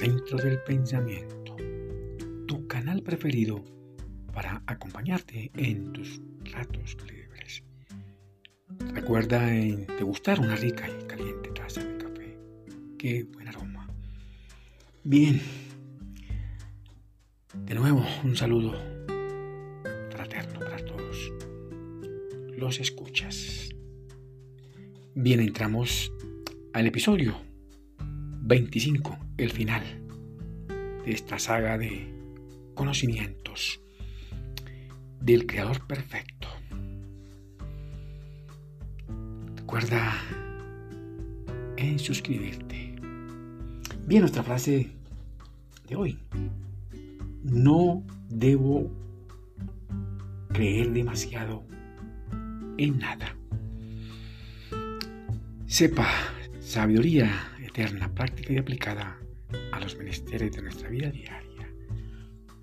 Centro del Pensamiento, tu canal preferido para acompañarte en tus ratos libres. Recuerda en degustar una rica y caliente taza de café. Qué buen aroma. Bien. De nuevo, un saludo fraterno para todos los escuchas. Bien, entramos al episodio 25, el final de esta saga de conocimientos del Creador Perfecto. Recuerda en suscribirte. Bien, nuestra frase de hoy. No debo creer demasiado en nada. Sepa, sabiduría eterna, práctica y aplicada los menesteres de nuestra vida diaria.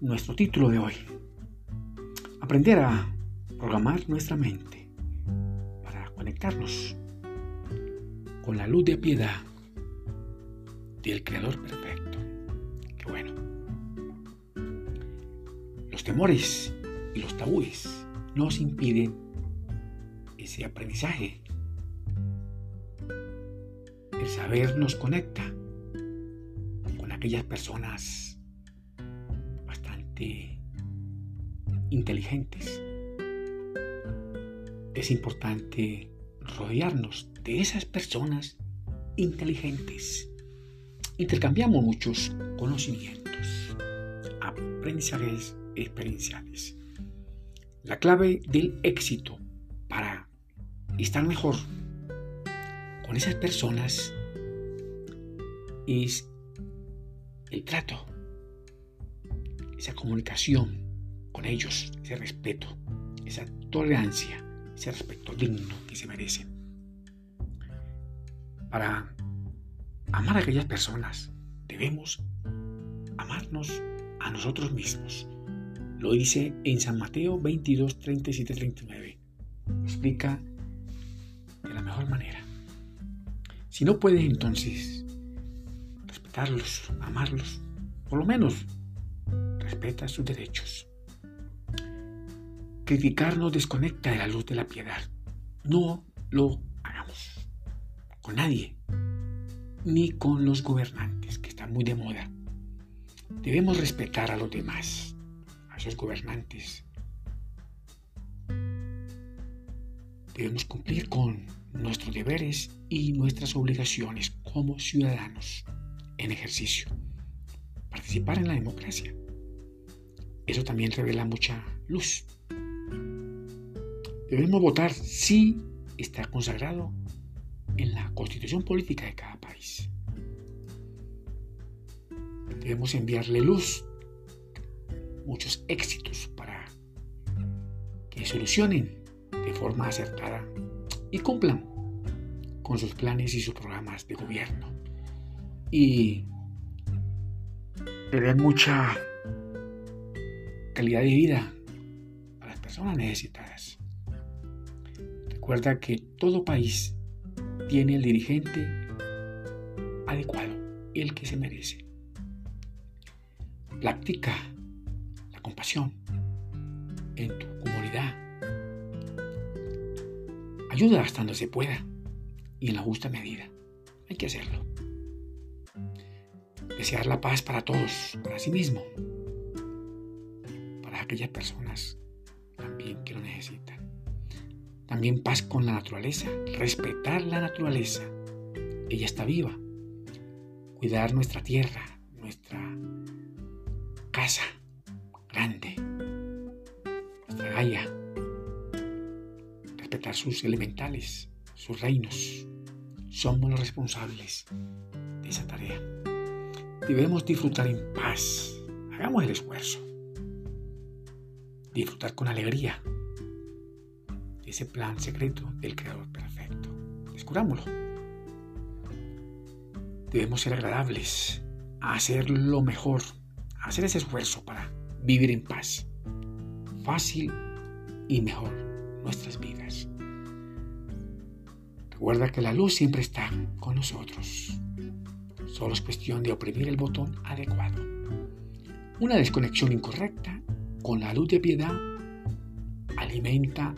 Nuestro título de hoy. Aprender a programar nuestra mente para conectarnos con la luz de piedad del Creador Perfecto. Qué bueno. Los temores y los tabúes nos impiden ese aprendizaje el saber nos conecta con personas bastante inteligentes. Es importante rodearnos de esas personas inteligentes. Intercambiamos muchos conocimientos, aprendizajes experienciales. La clave del éxito para estar mejor con esas personas es el trato, esa comunicación con ellos, ese respeto, esa tolerancia, ese respeto digno que se merecen. Para amar a aquellas personas debemos amarnos a nosotros mismos. Lo dice en San Mateo 22, 37, 39. Lo explica de la mejor manera. Si no puedes entonces amarlos, por lo menos respeta sus derechos. Criticar nos desconecta de la luz de la piedad. No lo hagamos con nadie, ni con los gobernantes, que están muy de moda. Debemos respetar a los demás, a esos gobernantes. Debemos cumplir con nuestros deberes y nuestras obligaciones como ciudadanos en ejercicio. Participar en la democracia. Eso también revela mucha luz. Debemos votar si está consagrado en la constitución política de cada país. Debemos enviarle luz, muchos éxitos para que solucionen de forma acertada y cumplan con sus planes y sus programas de gobierno. Y le mucha calidad de vida a las personas necesitadas. Recuerda que todo país tiene el dirigente adecuado, el que se merece. Practica la compasión en tu comunidad Ayuda hasta donde se pueda y en la justa medida. Hay que hacerlo. Desear la paz para todos, para sí mismo, para aquellas personas también que lo necesitan. También paz con la naturaleza, respetar la naturaleza. Ella está viva. Cuidar nuestra tierra, nuestra casa grande, nuestra galla respetar sus elementales, sus reinos. Somos los responsables de esa tarea. Debemos disfrutar en paz. Hagamos el esfuerzo. Disfrutar con alegría ese plan secreto del Creador Perfecto. Descubrámoslo. Debemos ser agradables, hacer lo mejor, hacer ese esfuerzo para vivir en paz. Fácil y mejor nuestras vidas. Recuerda que la luz siempre está con nosotros. Solo es cuestión de oprimir el botón adecuado. Una desconexión incorrecta con la luz de piedad alimenta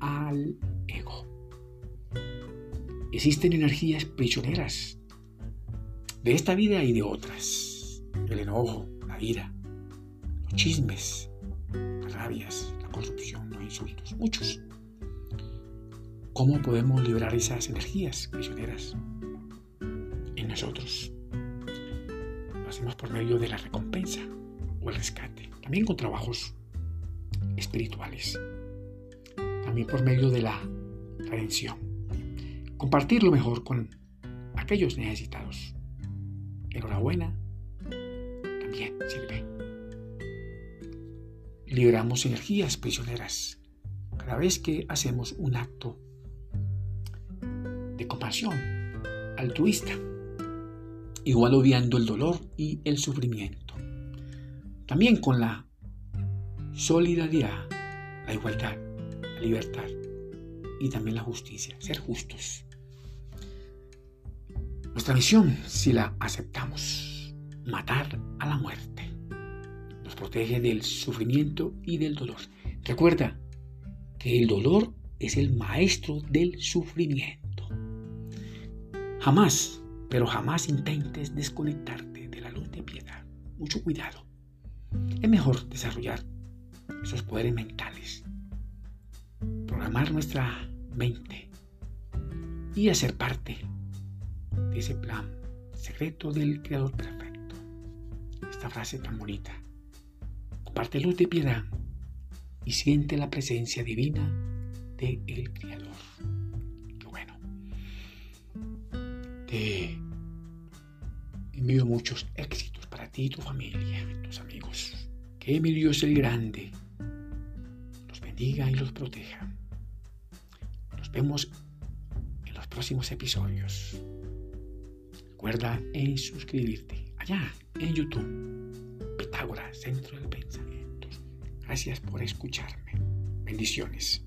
al ego. Existen energías prisioneras de esta vida y de otras. El enojo, la ira, los chismes, las rabias, la corrupción, los insultos, muchos. ¿Cómo podemos liberar esas energías prisioneras en nosotros? Lo hacemos por medio de la recompensa o el rescate, también con trabajos espirituales, también por medio de la redención. Compartirlo mejor con aquellos necesitados. Enhorabuena, también sirve. Liberamos energías prisioneras cada vez que hacemos un acto de compasión altruista, igual obviando el dolor y el sufrimiento. También con la solidaridad, la igualdad, la libertad y también la justicia, ser justos. Nuestra misión, si la aceptamos, matar a la muerte. Nos protege del sufrimiento y del dolor. Recuerda que el dolor es el maestro del sufrimiento. Jamás, pero jamás intentes desconectarte de la luz de piedad. Mucho cuidado. Es mejor desarrollar esos poderes mentales, programar nuestra mente y hacer parte de ese plan secreto del Creador Perfecto. Esta frase tan bonita. Comparte luz de piedad y siente la presencia divina del el Creador. Envío muchos éxitos para ti y tu familia, tus amigos. Que mi Dios el Grande los bendiga y los proteja. Nos vemos en los próximos episodios. Recuerda en suscribirte allá en YouTube. Pitágoras, Centro del Pensamiento. Gracias por escucharme. Bendiciones.